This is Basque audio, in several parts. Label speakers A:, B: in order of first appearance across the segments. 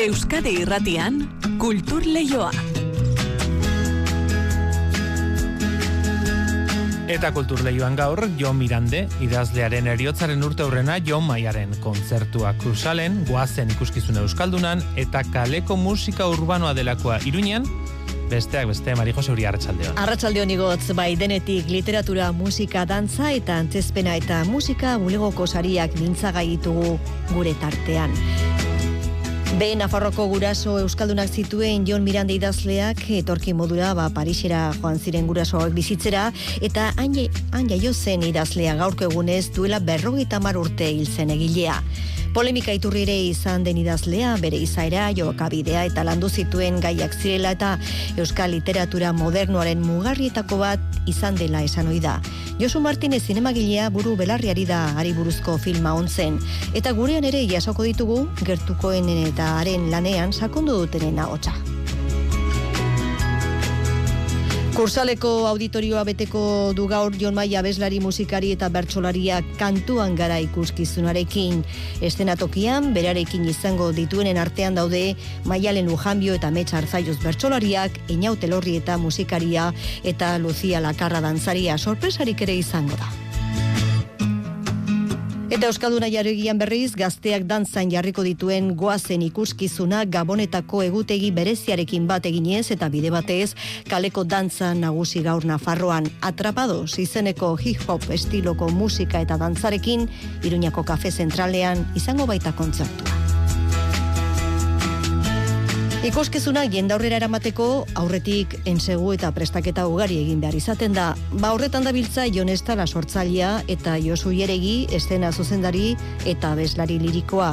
A: Euskadi Irratian Kultur Leioa.
B: Eta kultur lehioan gaur, Jo Mirande, idazlearen eriotzaren urte aurrena Jo Maiaren kontzertua krusalen, guazen ikuskizun euskaldunan, eta kaleko musika urbanoa delakoa iruñan, besteak beste, Mari Jose Uri Arratxaldeon.
C: Arratxaldeon igotz, bai denetik literatura, musika, dantza eta antzespena eta musika bulegoko sariak mintzagai ditugu gure tartean. Be Nafarroko guraso euskaldunak zituen Jon Miranda idazleak etorki modura ba Parisera joan ziren gurasoak bizitzera eta han jaio zen idazlea gaurko egunez duela 50 urte hil zen egilea. Polemika iturri ere izan den idazlea, bere izaera, jokabidea eta landu zituen gaiak zirela eta euskal literatura modernoaren mugarrietako bat izan dela esan ohi da. Josu Martinez zinemagilea buru belarriari da ari buruzko filma ontzen. Eta gurean ere jasoko ditugu, gertukoenen eta haren lanean sakondu dutenen ahotsa. Kursaleko auditorioa beteko du gaur Jon Maia bezlari musikari eta bertsolaria kantuan gara ikuskizunarekin. Estenatokian, berarekin izango dituenen artean daude Maialen Lujanbio eta Metsa Arzaioz bertsolariak, Inaute Lorri eta musikaria eta Lucia Lakarra dantzaria sorpresarik ere izango da. Eta Euskalduna jaregian berriz, gazteak dantzan jarriko dituen goazen ikuskizuna gabonetako egutegi bereziarekin bat eginez eta bide batez kaleko dantza nagusi gaur Nafarroan atrapado izeneko hip-hop estiloko musika eta dantzarekin Iruñako kafe zentralean izango baita kontzertua. Ikuskizunak jendaurrera eramateko aurretik ensegu eta prestaketa ugari egin behar izaten da. Ba horretan da biltza Jonesta la sortzailea eta Josu Ieregi estena zuzendari eta bezlari lirikoa.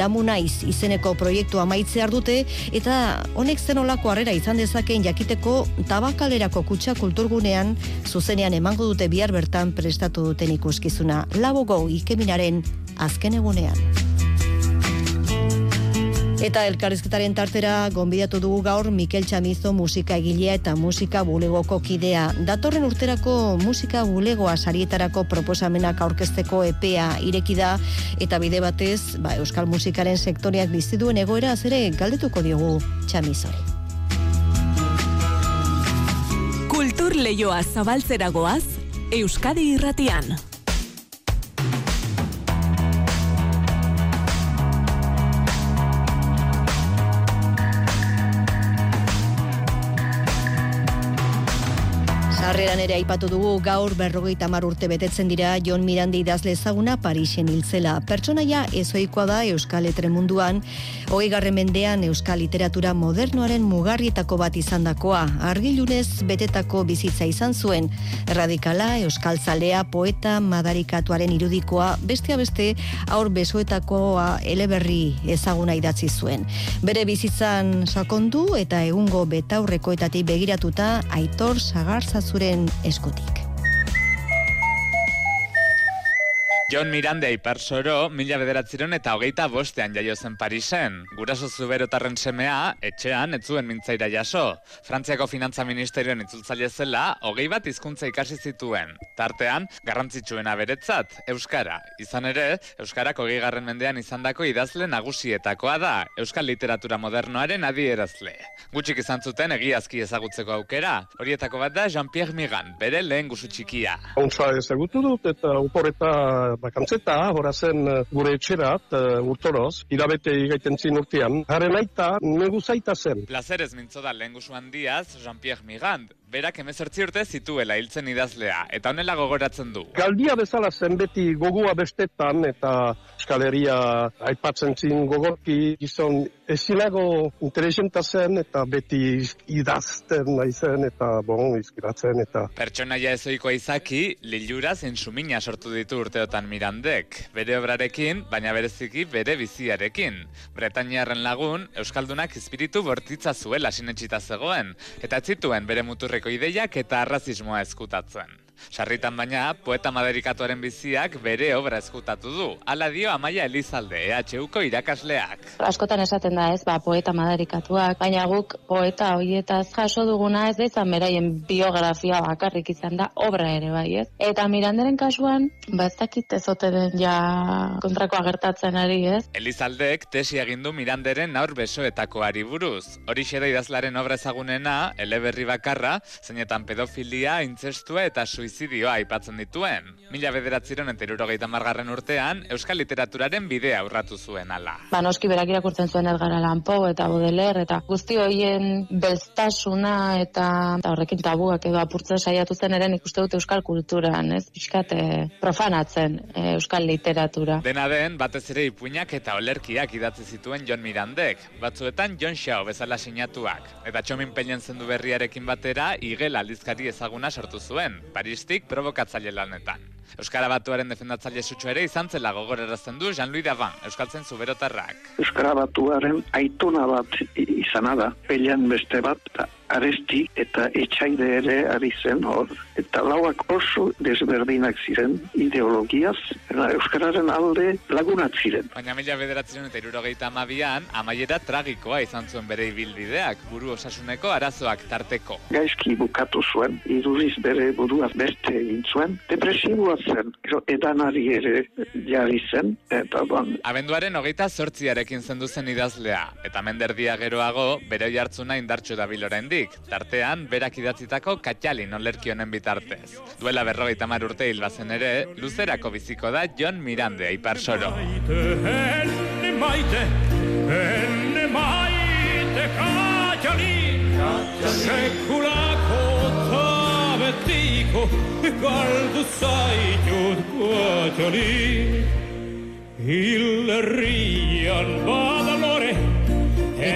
C: Damu naiz izeneko proiektu amaitze dute eta honek zenolako harrera izan dezakeen jakiteko tabakalerako kutsa kulturgunean zuzenean emango dute bihar bertan prestatu duten ikuskizuna. Labogo ikeminaren azken egunean. Eta elkarrizketaren tartera gonbidatu dugu gaur Mikel Txamizo musika egilea eta musika bulegoko kidea. Datorren urterako musika bulegoa sarietarako proposamenak aurkezteko epea ireki da eta bide batez, ba, euskal musikaren sektoriak bizi duen egoera azere galdetuko diogu Txamizori.
A: Kultur leioa zabaltzeragoaz, Euskadi irratian.
C: Sarreran ere aipatu dugu gaur berrogeita mar urte betetzen dira Jon Miranda idazle ezaguna Parisen hiltzela. Pertsonaia ezoikoa da Euskal Etre munduan, hogei garren mendean Euskal Literatura modernoaren mugarrietako bat izandakoa. Argilunez betetako bizitza izan zuen, radikala, Euskal Zalea, poeta, madarikatuaren irudikoa, bestea beste aur besoetakoa eleberri ezaguna idatzi zuen. Bere bizitzan sakondu eta egungo betaurrekoetatik begiratuta aitor sagartzazuen zuren eskutik.
D: John Miranda Iparsoro, mila bederatziron eta hogeita bostean jaio zen Parisen. Guraso zuberotarren semea, etxean, etzuen mintzaira jaso. Frantziako Finantza Ministerioen itzultzaile zela, hogei bat hizkuntza ikasi zituen. Tartean, garrantzitsuena beretzat, Euskara. Izan ere, Euskarak hogei garren mendean izandako idazle nagusietakoa da, Euskal literatura modernoaren adierazle. Gutxik izan zuten egiazki ezagutzeko aukera. Horietako bat da Jean-Pierre Migan, bere lehen guzu txikia.
E: Ontsa ezagutu dut eta uporeta bakantzeta, hora zen eh, gure etxerat, uh, urtoroz, irabete igaiten zin urtean. Haren aita, negu zaita zen.
D: Plazerez mintzo da lehen diaz, Jean-Pierre Migand, berak emezortzi urte zituela hiltzen idazlea, eta honela gogoratzen du.
E: Galdia bezala zen beti gogua bestetan, eta eskaleria aipatzen zin gogorki gizon ezinago interesenta zen, eta beti idazten nahi eta bon, izkiratzen, eta...
D: Pertsonaia ezoikoa izaki, lilura zen sumina sortu ditu urteotan Mirandek, bere obrarekin, baina bereziki bere biziarekin. Bretainiarren lagun, Euskaldunak espiritu bortitza zuela sinetxita zegoen, eta zituen bere muturre ideiak eta arrazismoa eskutatzen. Sarritan baina, poeta maderikatuaren biziak bere obra ezkutatu du. Hala dio Amaia Elizalde, EHUko irakasleak.
F: Askotan esaten da ez, ba, poeta maderikatuak, baina guk poeta hoietaz jaso duguna ez da izan beraien biografia bakarrik izan da obra ere bai ez. Eta Miranderen kasuan, ba ez dakit ezote den ja kontrakoa gertatzen ari ez.
D: Elizaldek tesi egin du Miranderen aur besoetakoari buruz. Horixe da idazlaren obra ezagunena, eleberri bakarra, zeinetan pedofilia, intzestua eta suizidioa aipatzen dituen. Mila bederatziron eta irurogeita margarren urtean, Euskal Literaturaren bidea aurratu zuen ala.
F: Ba, noski berak irakurtzen zuen Edgar Allan Poe eta Baudelaire eta guzti hoien belztasuna eta, eta horrekin tabuak edo apurtzen saiatu zen eren ikuste dut euskal kulturan, ez? Piskate profanatzen eh, euskal literatura.
D: Dena den, batez ere ipuinak eta olerkiak idatzi zituen John Mirandek, batzuetan John Shaw bezala sinatuak. Eta txomin pellen zendu berriarekin batera, igel aldizkari ezaguna sortu zuen, Paristik provokatzaile lanetan. Euskara batuaren defendatzaile sutsu ere izan zela gogorerazten du Jean-Louis Davan, Euskaltzen zuberotarrak.
G: Euskara batuaren aitona bat izana da, pelean beste bat, aresti eta etxaide ere ari zen hor. Eta lauak oso desberdinak ziren ideologiaz, eta Euskararen alde lagunat ziren.
D: Baina mila bederatzen eta irurogeita amabian, amaiera tragikoa izan zuen bere ibilbideak, buru osasuneko arazoak tarteko.
G: Gaizki bukatu zuen, iruriz bere buruaz beste egin zuen, depresibua zen, edanari ere jarri zen, eta ban,
D: Abenduaren hogeita zortziarekin zendu zen idazlea, eta menderdia geroago bere jartzuna indartxo dabil oraindik, tartean berak idatzitako katxalin olerki honen bitartez. Duela berrogeita mar urte hil bazen ere, luzerako biziko da John Mirande aipar soro.
H: Enne maite, enne maite kaitali, sekulako tabetiko, galdu zaitut. Hillerrian badalore,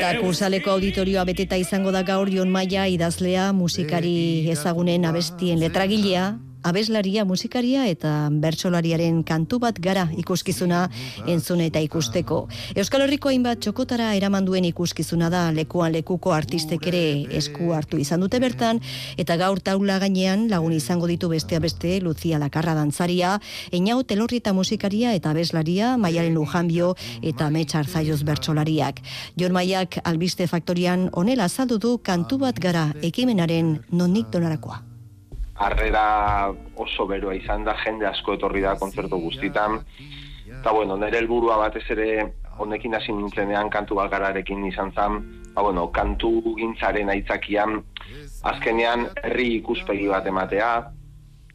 C: Eta kursaleko auditorioa beteta izango da gaur Jon Maia idazlea, musikari ezagunen abestien letragilea, abeslaria, musikaria eta bertsolariaren kantu bat gara ikuskizuna entzune eta ikusteko. Euskal Herriko hainbat txokotara eraman duen ikuskizuna da lekuan lekuko artistek ere esku hartu izan dute bertan eta gaur taula gainean lagun izango ditu bestea beste Lucia Lakarra dantzaria, Einau Telorri eta musikaria eta abeslaria, Maialen Lujanbio eta Metxar Zaioz bertsolariak. Jon Maiak albiste faktorian onela azaldu du kantu bat gara ekimenaren nonik donarakoa
I: harrera oso beroa izan da, jende asko etorri da kontzertu guztitan. Eta bueno, nire helburua batez ere honekin hasi nintzenean kantu bakararekin izan zen, ba, bueno, kantu gintzaren aitzakian, azkenean herri ikuspegi bat ematea,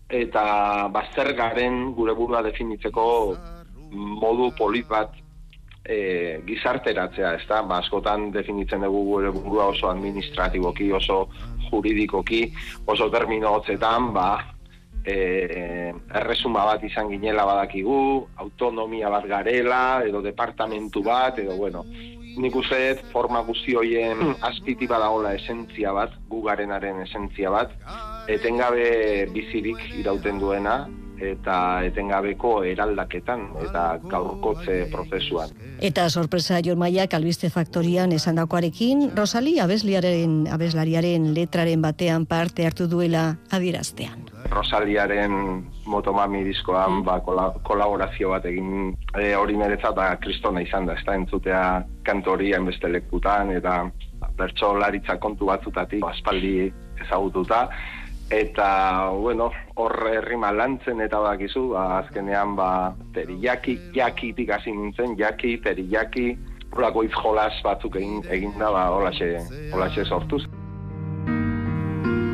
I: eta bazter garen gure burua definitzeko modu polit bat e, gizarteratzea, ez da? Ba, askotan definitzen dugu gure burua oso administratiboki, oso juridikoki, oso termino hotzetan, ba, e, erresuma bat izan ginela badakigu, autonomia bat garela, edo departamentu bat, edo bueno, nik uste forma guzti hoien azpiti badagola esentzia bat, gugarenaren esentzia bat, etengabe bizirik irauten duena, eta etengabeko eraldaketan eta gaurkotze prozesuan.
C: Eta sorpresa Jon Maiak albiste faktorian esandakoarekin Rosali abesliaren abeslariaren letraren batean parte hartu duela adieraztean.
I: Rosaliaren motomami diskoan ba, kola, kolaborazio bat egin e, hori niretzat da kristona izan da, ez da entzutea kantoria beste lekutan eta bertso laritza kontu batzutatik aspaldi ezagututa eta bueno, hor herrima lantzen eta bakizu, ba, azkenean ba teriyaki jakitik hasi nintzen, jaki teriyaki horako hitz jolas batzuk egin egin da ba holaxe holaxe sortuz.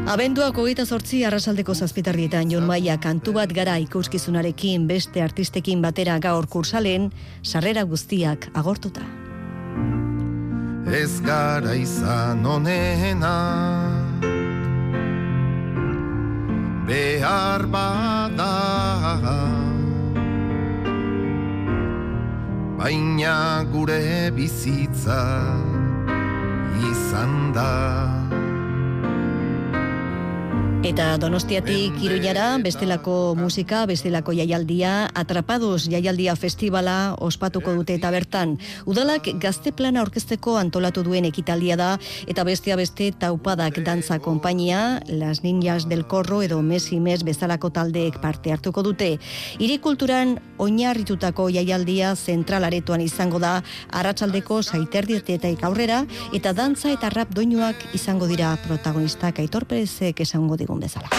C: Abenduak hogeita zortzi arrasaldeko zazpitarrietan Jon Maia kantu bat gara ikuskizunarekin beste artistekin batera gaur kursalen, sarrera guztiak agortuta.
J: Ez gara izan onena behar bada. Baina gure bizitza izan da
C: Eta Donostiatik Iruñara, bestelako musika, bestelako jaialdia, Atrapados jaialdia festivala ospatuko dute eta bertan. Udalak gazte plana orkesteko antolatu duen ekitaldia da, eta bestea beste taupadak dantza konpainia, Las Niñas del Corro edo Messi Mes bezalako taldeek parte hartuko dute. Hiri kulturan oinarritutako jaialdia zentralaretoan izango da, arratsaldeko saiterdietaik aurrera, eta dantza eta rap doinuak izango dira protagonistak Aitor Perezek esango digun bezala.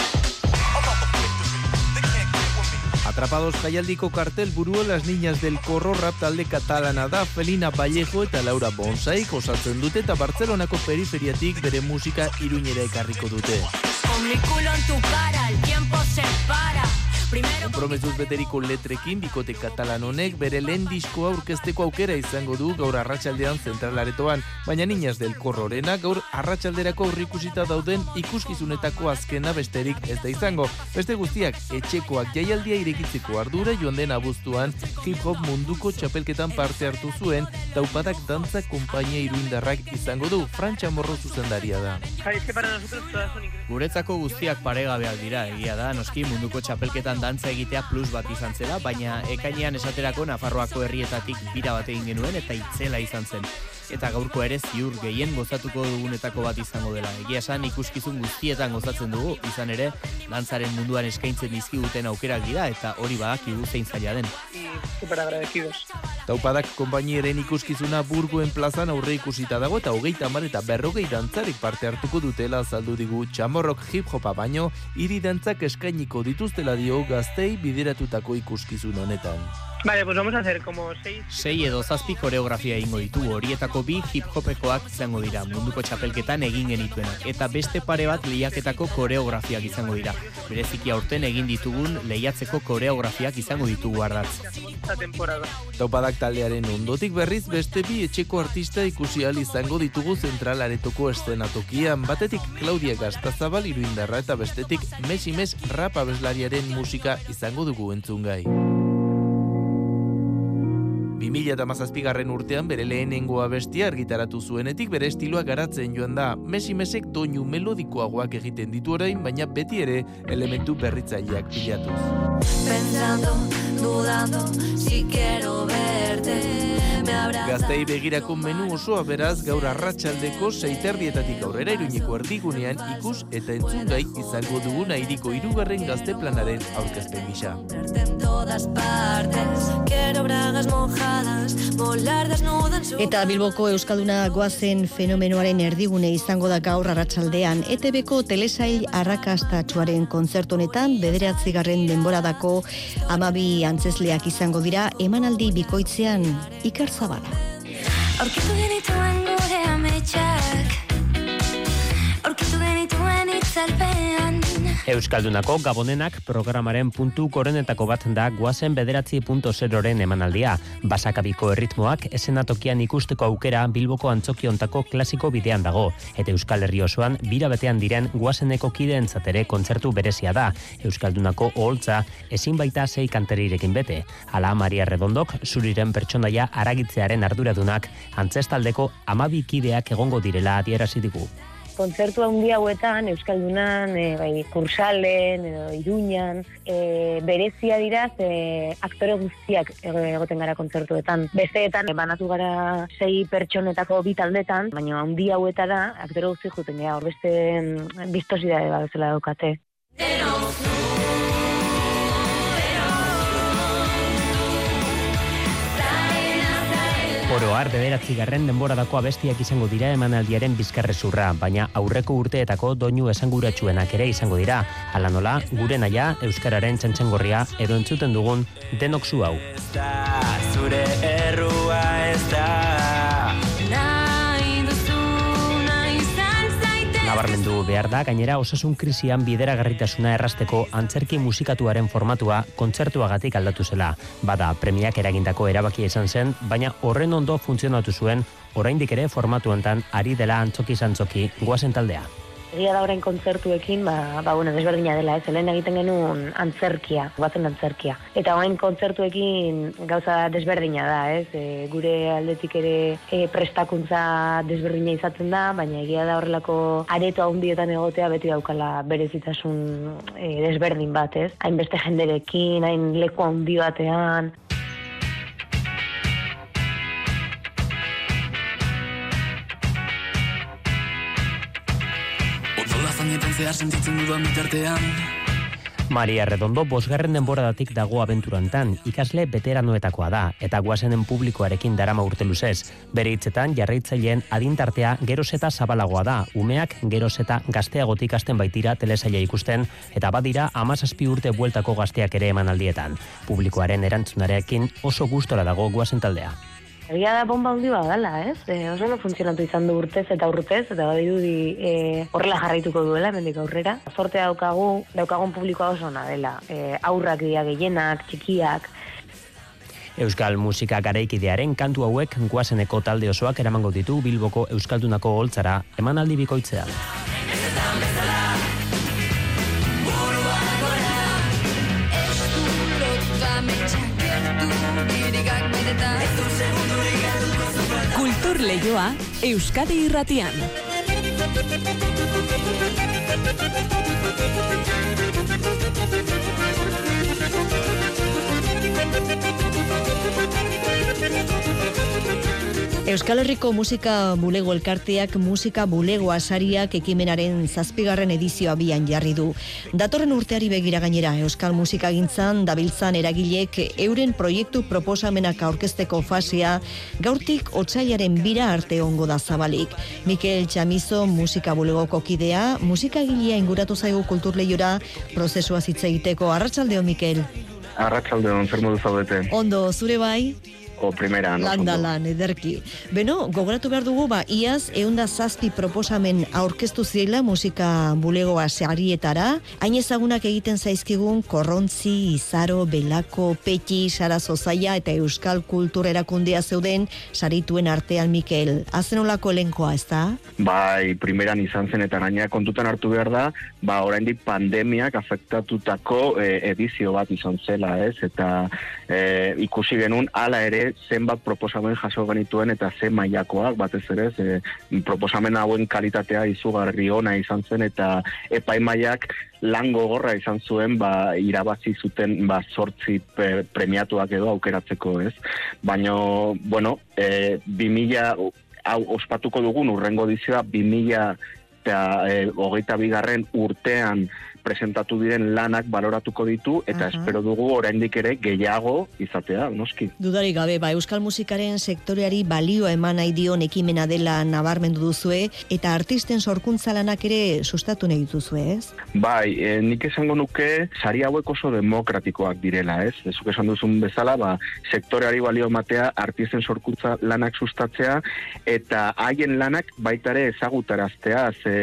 K: Atrapados jaialdiko kartel burua las niñas del corro rap talde katalana da Felina Vallejo eta Laura Bonsaik osatzen dute eta Barcelonako periferiatik bere musika iruñera ekarriko dute.
L: Con mi culo en tu cara, el tiempo se para. Primero
K: Kompromesuz beteriko letrekin bikote katalan honek bere lehen diskoa aurkezteko aukera izango du gaur arratsaldean zentralaretoan, baina niñas del korrorena gaur arratsalderako aurrikusita dauden ikuskizunetako azkena besterik ez da izango. Beste guztiak etxekoak jaialdia irekitzeko ardura joan den abuztuan hip hop munduko txapelketan parte hartu zuen taupadak dantza konpainia iruindarrak izango du Frantxa Morro zuzendaria da.
M: Guretzako guztiak paregabeak dira, egia da, noski munduko txapelketan dantza egitea plus bat izan zela, baina ekainean esaterako Nafarroako herrietatik bira bat egin genuen eta itzela izan zen. Eta gaurko ere ziur gehien gozatuko dugunetako bat izango dela. Egia esan ikuskizun guztietan gozatzen dugu, izan ere, dantzaren munduan eskaintzen dizkiguten aukerak dira eta hori badakigu zein zaila den.
N: Super agradecidos.
K: Taupadak konpainieren ikuskizuna burguen plazan aurre ikusita dago eta hogeita hamar eta berrogei dantzarik parte hartuko dutela azaldu digu txamorrok hip hopa baino, hiri dantzak eskainiko dituztela dio gaztei bideratutako ikuskizun honetan.
N: Vale, pues vamos a hacer como seis...
M: Sei edo zazpi koreografia egingo ditu horietako bi hip hopekoak izango dira munduko txapelketan egin genituenak eta beste pare bat lehiaketako koreografiak izango dira. Bereziki aurten egin ditugun lehiatzeko koreografiak izango ditugu ardatz.
K: Taupadak taldearen ondotik berriz beste bi etxeko artista ikusi ahal izango ditugu zentral aretoko estenatokian. Batetik Claudia Gastazabal iruindarra eta bestetik Messi Mes rap abeslariaren musika izango dugu entzungai. 2000 garren urtean bere lehenengo abestia argitaratu zuenetik bere estiloa garatzen joan da. Mesek doinu melodikoagoak egiten ditu orain, baina beti ere elementu berritzaileak pilatuz.
L: Pensando, dudando, si quiero verte. dead.
K: Gaztei begirako menu osoa beraz gaur arratsaldeko seiterdietatik aurrera iruñeko erdigunean ikus eta entzungai izango duguna iriko hirugarren gazte planaren aurkezpen gisa.
C: Eta Bilboko Euskalduna goazen fenomenoaren erdigune izango da gaur arratsaldean ETBko telesail arrakastatsuaren kontzertu honetan bederatzigarren denboradako amabi antzesleak izango dira emanaldi bikoitzean Iker Zabala.
L: Aurkitu genituen gure ametsak Aurkitu genituen itzalpean
O: Euskaldunako Gabonenak programaren puntu korenetako bat da guazen bederatzi punto zeroren emanaldia. Basakabiko erritmoak esenatokian ikusteko aukera Bilboko antzokiontako klasiko bidean dago. Eta Euskal Herri osoan bira betean diren guazeneko kideen zatere kontzertu berezia da. Euskaldunako oholtza ezin baita sei kanterirekin bete. Ala Maria Redondok zuriren pertsonaia aragitzearen arduradunak antzestaldeko amabi kideak egongo direla adierazi digu.
P: Kontzertu handi hauetan, Euskaldunan, e, bai, kursalen, edo iruñan, e, berezia dira, ze aktore guztiak ego- egoten gara kontzertuetan. Besteetan, e, banatu gara sei pertsonetako bi taldetan, baina handi hauetara, aktore guztiak juten gara, beste mm, biztosidade bat bezala daukate.
O: Oro har bederatzi garren denboradako abestiak izango dira emanaldiaren bizkarrezurra, baina aurreko urteetako doinu esanguratsuenak ere izango dira. Hala nola, gure naia, Euskararen txantxangorria edo entzuten dugun denok zu hau.
Q: Zure
O: behar da, gainera osasun krisian bideragarritasuna errasteko antzerki musikatuaren formatua kontzertuagatik aldatu zela. Bada, premiak eragindako erabakia izan zen, baina horren ondo funtzionatu zuen, oraindik ere formatu hontan ari dela antzoki zantzoki goazen taldea.
P: Egia da orain kontzertuekin, ba, ba bueno, desberdina dela, ez, helen egiten genuen antzerkia, batzen antzerkia. Eta orain kontzertuekin gauza desberdina da, ez, e, gure aldetik ere e, prestakuntza desberdina izaten da, baina egia da horrelako areto handietan egotea beti daukala berezitasun e, desberdin bat, ez. Hainbeste jenderekin, hain leku handi batean,
R: zehar sentitzen dudan bitartean
O: Maria Redondo bosgarren denboradatik dago abenturantan, ikasle veteranoetakoa da, eta guazenen publikoarekin darama urte luzez. Bere hitzetan jarraitzaileen adintartea geroz eta zabalagoa da, umeak geroz eta gazteagotik hasten baitira telesaila ikusten, eta badira amazazpi urte bueltako gazteak ere emanaldietan. Publikoaren erantzunarekin oso gustora dago guazen taldea.
P: Egia da bomba handi badala, ez? E, oso no funtzionatu izan du urtez eta urtez, eta badirudi e, horrela jarraituko duela, mendik aurrera. Zortea daukagu, daukagun publikoa oso ona dela. E, aurrak dira gehienak, txikiak,
O: Euskal musika garaikidearen kantu hauek guazeneko talde osoak eramango ditu Bilboko Euskaldunako holtzara emanaldi bikoitzean.
A: Kultur Leioa Euskadi Irratian.
C: Euskal Herriko Musika Bulego Elkarteak Musika Bulego Asariak ekimenaren zazpigarren edizioa bian jarri du. Datorren urteari begira gainera Euskal Musika gintzan dabiltzan eragilek euren proiektu proposamenak aurkezteko fasea gaurtik otsailaren bira arte ongo da zabalik. Mikel Txamizo Musika Bulegoko kidea, musikagilea inguratu zaigu kulturleiora prozesua hitz egiteko. Arratsaldeo Mikel.
S: Arratsaldeon zer modu zaudete?
C: Ondo, zure bai?
S: O primera, no?
C: Landa lan, ederki. Beno, gogoratu behar dugu, ba, iaz, eunda zazpi proposamen aurkeztu zirela musika bulegoa sarietara, hain ezagunak egiten zaizkigun korrontzi, izaro, belako, peti, sara zozaia eta euskal kultur erakundea zeuden sarituen artean Mikel. Azen olako elenkoa, ez da?
S: Bai, primeran izan zen eta gaina kontutan hartu behar da, ba, oraindik pandemiak afektatutako e, edizio bat izan zela, ez? Eta e, ikusi genuen, hala ere, zenbat proposamen jaso genituen eta ze mailakoak batez ere, ze proposamen hauen kalitatea izugarri ona izan zen eta epaimaiak lan gogorra izan zuen ba, irabazi zuten ba, sortzi pre, premiatuak edo aukeratzeko, ez? Baina, bueno, e, 2000, hau ospatuko dugun urrengo dizioa 2000 eta e, hogeita bigarren urtean presentatu diren lanak baloratuko ditu eta
C: Aha.
S: espero dugu oraindik ere gehiago izatea, noski.
C: Dudarik gabe, ba, euskal musikaren sektoreari balio eman nahi dion ekimena dela nabarmendu duzue, eta artisten sorkuntza lanak ere sustatu nahi dituzue, ez?
S: Bai, e, nik esango nuke sari hauek oso demokratikoak direla, ez? Ezuk esan duzun bezala, ba, sektoreari balio ematea, artisten sorkuntza lanak sustatzea, eta haien lanak baita ere ezagutaraztea, ze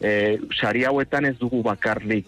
S: e, sari hauetan ez dugu bakarrik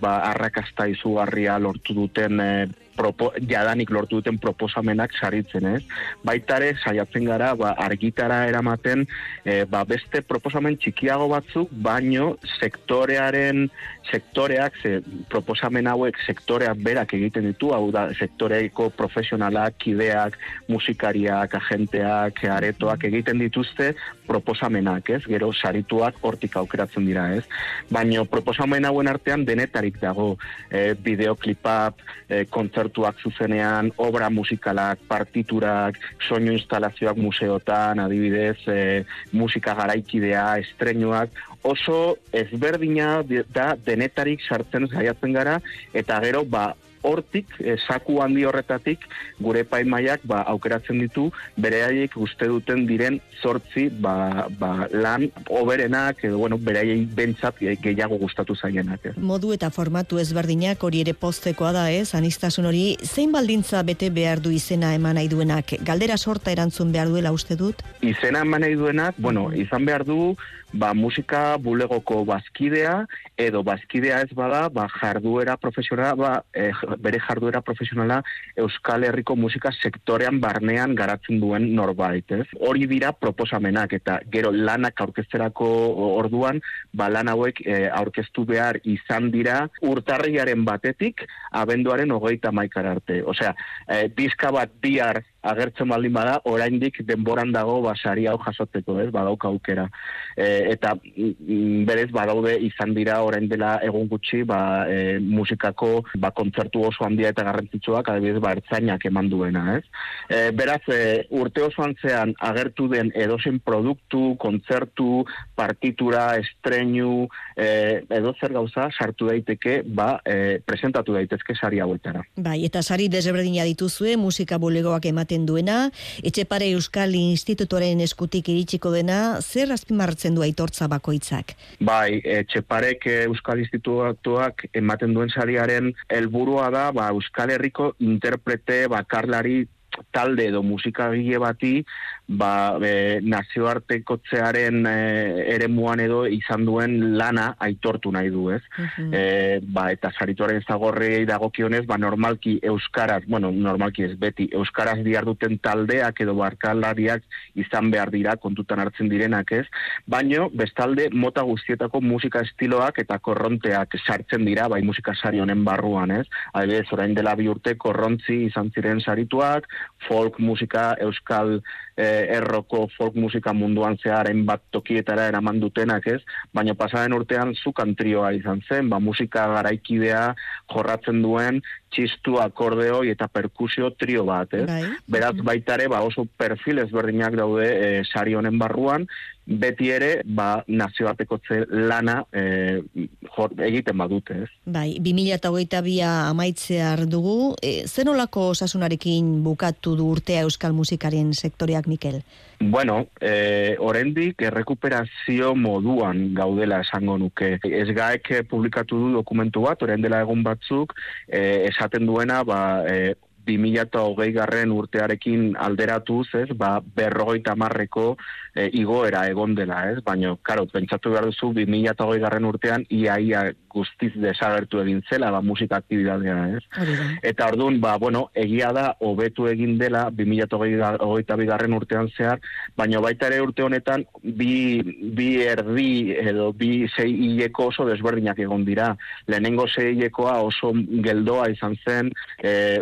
S: ba, arrakasta izugarria lortu duten e, propo, jadanik lortu duten proposamenak saritzen, ez? Baita ere saiatzen gara ba, argitara eramaten e, ba, beste proposamen txikiago batzuk, baino sektorearen sektoreak, ze proposamen hauek sektoreak berak egiten ditu, hau da sektoreiko profesionalak, kideak, musikariak, agenteak, aretoak egiten dituzte proposamenak, ez? Gero sarituak hortik aukeratzen dira, ez? Baino proposamen hauen artean denetarik dago e, bideoklipap, e, kontzertuak zuzenean, obra musikalak, partiturak, soinu instalazioak museotan, adibidez, e, musika garaikidea, estrenuak, oso ezberdina da denetarik sartzen saiatzen gara, eta gero, ba, hortik, eh, saku handi horretatik, gure paimaiak ba, aukeratzen ditu, beraiek uste duten diren sortzi ba, ba, lan oberenak, edo bueno, beraiei bentsat gehiago gustatu zaienak. Ez.
C: Modu eta formatu ezberdinak hori ere postekoa da ez, anistasun hori, zein baldintza bete behar du izena eman nahi duenak? Galdera sorta erantzun behar duela uste dut?
S: Izena eman nahi duenak, bueno, izan behar du, ba, musika bulegoko bazkidea, edo bazkidea ez bada, ba, jarduera profesionala, ba, eh, bere jarduera profesionala Euskal Herriko musika sektorean barnean garatzen duen norbait, ez? Hori dira proposamenak eta gero lanak aurkezterako orduan, ba lan hauek e, aurkeztu behar izan dira urtarriaren batetik abenduaren hogeita maikar arte. Osea, e, diska bat bihar agertzen baldin bada, oraindik denboran dago basari hau jasotzeko, ez, badauka aukera. E, eta mm, berez badaude izan dira orain dela egun gutxi, ba, e, musikako ba, kontzertu oso handia eta garrantzitsuak, adibidez, ba, ertzainak eman duena, ez. E, beraz, e, urte osoan zean agertu den edozen produktu, kontzertu, partitura, estreinu, e, edo zer gauza sartu daiteke, ba, e, presentatu daitezke sari hauetara.
C: Bai, eta sari desberdina dituzue, musika bulegoak ematen duena, Etxepare Euskal Institutoren eskutik iritsiko dena, zer azpimarratzen du aitortza bakoitzak?
S: Bai, Etxeparek eh, Euskal Institutuak ematen duen sariaren helburua da, ba, Euskal Herriko interprete bakarlari talde edo musikagile bati ba, e, nazioartekotzearen e, eremuan edo izan duen lana aitortu nahi du, ez? e, ba, eta sarituaren zagorrei dagokionez, ba, normalki euskaraz, bueno, normalki ez beti, euskaraz duten taldeak edo barkalariak izan behar dira kontutan hartzen direnak, ez? Baino, bestalde, mota guztietako musika estiloak eta korronteak sartzen dira, bai musika sari honen barruan, ez? Adibidez, orain dela bi urte korrontzi izan ziren sarituak, folk musika, euskal eh, erroko folk musika munduan zearen bat tokietara eraman dutenak ez, baina pasaren urtean zukan trioa izan zen, ba musika garaikidea jorratzen duen txistu akordeoi eta perkusio trio bat, ez? Beraz baitare ba oso perfil ezberdinak daude e, sari honen barruan, beti ere ba nazioartekotze lana e, jor, egiten badute, ez?
C: Bai, 2022a amaitzear dugu, e, zenolako osasunarekin bukatu du urtea euskal musikaren sektoreak Mikel?
S: Bueno, eh, orendik errekuperazio moduan gaudela esango nuke. Ez gaek eh, publikatu du dokumentu bat, oren dela egun batzuk, eh, esaten duena, ba, eh, 2008 garren urtearekin alderatuz, ez, ba, berrogeita marreko e, igoera egon dela, ez, baina, karo, pentsatu behar duzu, 2008 garren urtean, iaia guztiz desagertu egin zela, ba, musika aktibidadea, ez. Eta orduan, ba, bueno, egia da, hobetu egin dela, 2008 garren urtean zehar, baina baita ere urte honetan, bi, bi erdi, edo bi sei hileko oso desberdinak egon dira. Lehenengo sei hilekoa oso geldoa izan zen, e,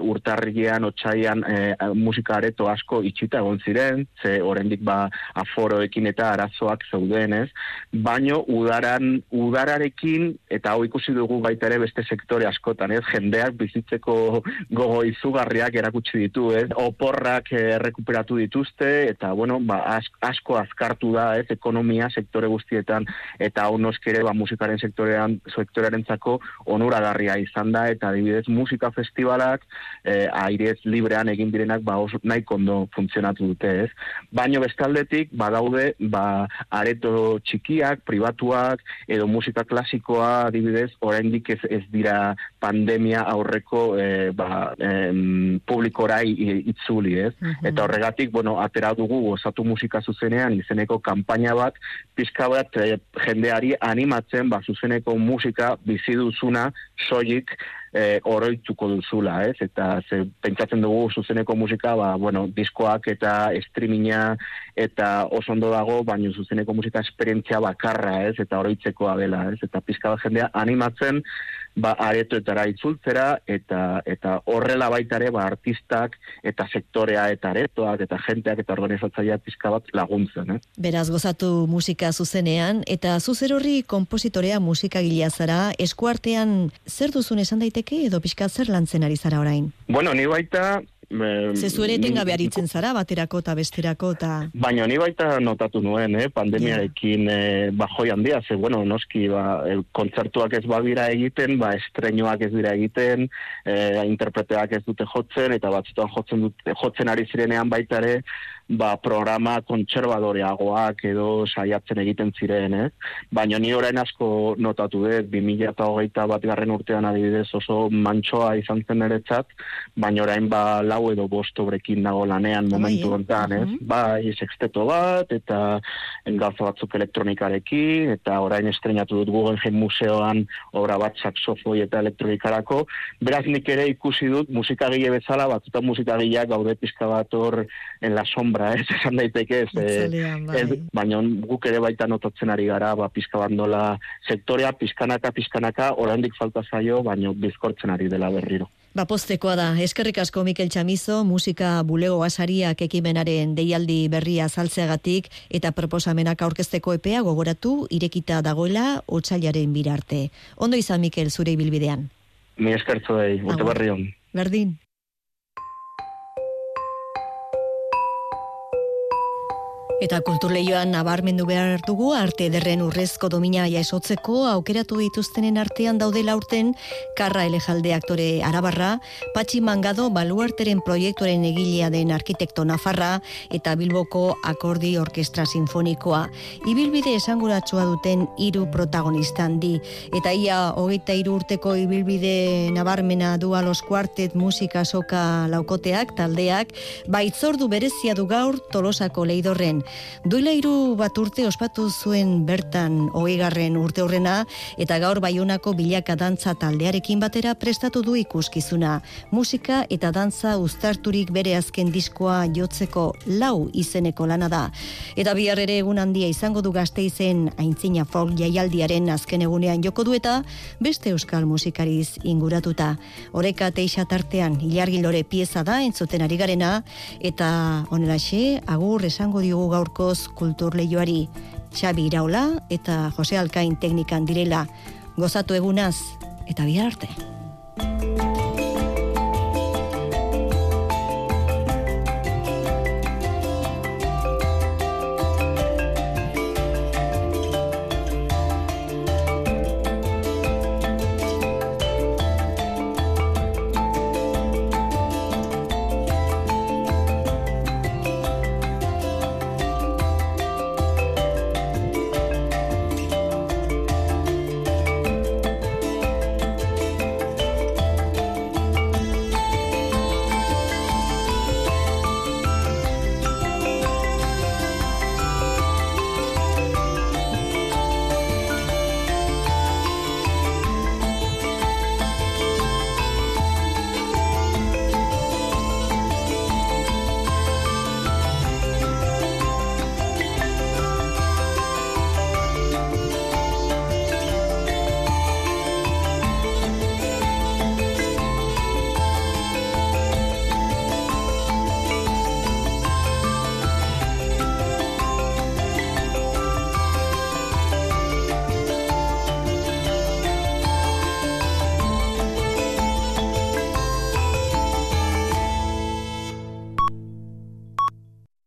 S: urtarrian, otxaian, e, musika areto asko itxita egon ziren, ze oraindik ba aforoekin eta arazoak zeuden, ez? Baino udaran udararekin eta hau ikusi dugu baita ere beste sektore askotan, ez? Jendeak bizitzeko gogo izugarriak erakutsi ditu, ez? Oporrak errekuperatu dituzte eta bueno, ba as, asko azkartu da, ez? Ekonomia sektore guztietan eta hau ere ba musikaren sektorean sektorearentzako onuragarria izan da eta adibidez musika festivalak eh, airez librean egin direnak ba oso nahiko ondo funtzionatu dute, ez? Baino bestaldetik badaude ba areto txikiak, pribatuak edo musika klasikoa adibidez oraindik ez, ez dira pandemia aurreko eh, ba, em, publikora i- itzuli, ez? Eta horregatik, bueno, atera dugu gozatu musika zuzenean izeneko kanpaina bat, pizka bat eh, jendeari animatzen ba zuzeneko musika bizi duzuna soilik e, oroituko duzula, ez? Eta ze, pentsatzen dugu zuzeneko musika, ba, bueno, diskoak eta streaminga eta oso ondo dago, baina zuzeneko musika esperientzia bakarra, ez? Eta oroitzekoa dela, ez? Eta pizka bat jendea animatzen, ba, aretoetara itzultzera, eta eta horrela baita ere, ba, artistak eta sektorea eta aretoak eta jenteak eta organizatzailea pizka bat laguntzen, eh?
C: Beraz gozatu musika zuzenean, eta zuzer horri kompositorea musikagilea zara, eskuartean zer duzun esan daiteke edo pixka zer lantzen ari zara orain?
S: Bueno, ni baita...
C: Ze zu ere etengabe aritzen zara, baterako eta besterako eta...
S: Baina ni baita notatu nuen, eh, pandemiarekin eh, bajoi handia, ze, bueno, noski, ba, eh, kontzertuak ez badira egiten, ba, estreinoak ez dira egiten, eh, interpreteak ez dute jotzen, eta batzutan jotzen, dute, jotzen ari zirenean baita ere, ba, programa kontserbadoreagoak edo saiatzen egiten ziren, eh? Baina ni orain asko notatu dut, 2008 bat garren urtean adibidez oso mantsoa izan zen eretzat, baina orain ba lau edo bost obrekin nago lanean momentu honetan, ez? Bai, sexteto bat, eta engalzo batzuk elektronikarekin, eta orain estrenatu dut Guggenheim Museoan obra bat saxofoi eta elektronikarako. Beraz nik ere ikusi dut musikagile bezala, batzutan musikagileak gaude pizka bat hor en la sombra, ez? Esan daiteke ez, eh,
C: Itzalean, bai.
S: ez, baina guk ere baita notatzen ari gara, ba, pizka bat nola sektorea, pizkanaka, pizkanaka, oraindik falta zaio, baina bizkortzen ari dela berriro.
C: Ba, postekoa da. Eskerrik asko Mikel Txamizo, musika bulego asariak ekimenaren deialdi berria azaltzeagatik eta proposamenak aurkezteko epea gogoratu irekita dagoela otsailaren birarte. Ondo izan Mikel zure ibilbidean.
S: Mi eskertzo dei, urte berri.
C: Berdin. Eta kulturleioan nabarmendu behar dugu arte ederren urrezko domina jasotzeko aukeratu dituztenen artean daudela urten Karra Elejalde aktore Arabarra, Patxi Mangado baluarteren proiektuaren egilea den arkitekto Nafarra eta Bilboko akordi orkestra sinfonikoa. Ibilbide esanguratsua duten hiru protagonista handi eta ia hogeita hiru urteko ibilbide nabarmena du Los Quartet musika soka laukoteak taldeak baitzordu berezia du gaur Tolosako leidorren. Duela hiru bat urte ospatu zuen bertan hogeigarren urte horrena eta gaur baionako bilaka dantza taldearekin batera prestatu du ikuskizuna. Musika eta dantza uztarturik bere azken diskoa jotzeko lau izeneko lana da. Eta bihar ere egun handia izango du gazteizen aintzina folk jaialdiaren azken egunean joko du eta beste euskal musikariz inguratuta. Oreka teixa tartean ilargilore pieza da entzuten ari garena eta onelaxe agur esango diogu gaurkoz kulturleioari. Xabi Iraula eta Jose Alkain teknikan direla. Gozatu egunaz eta bihar arte.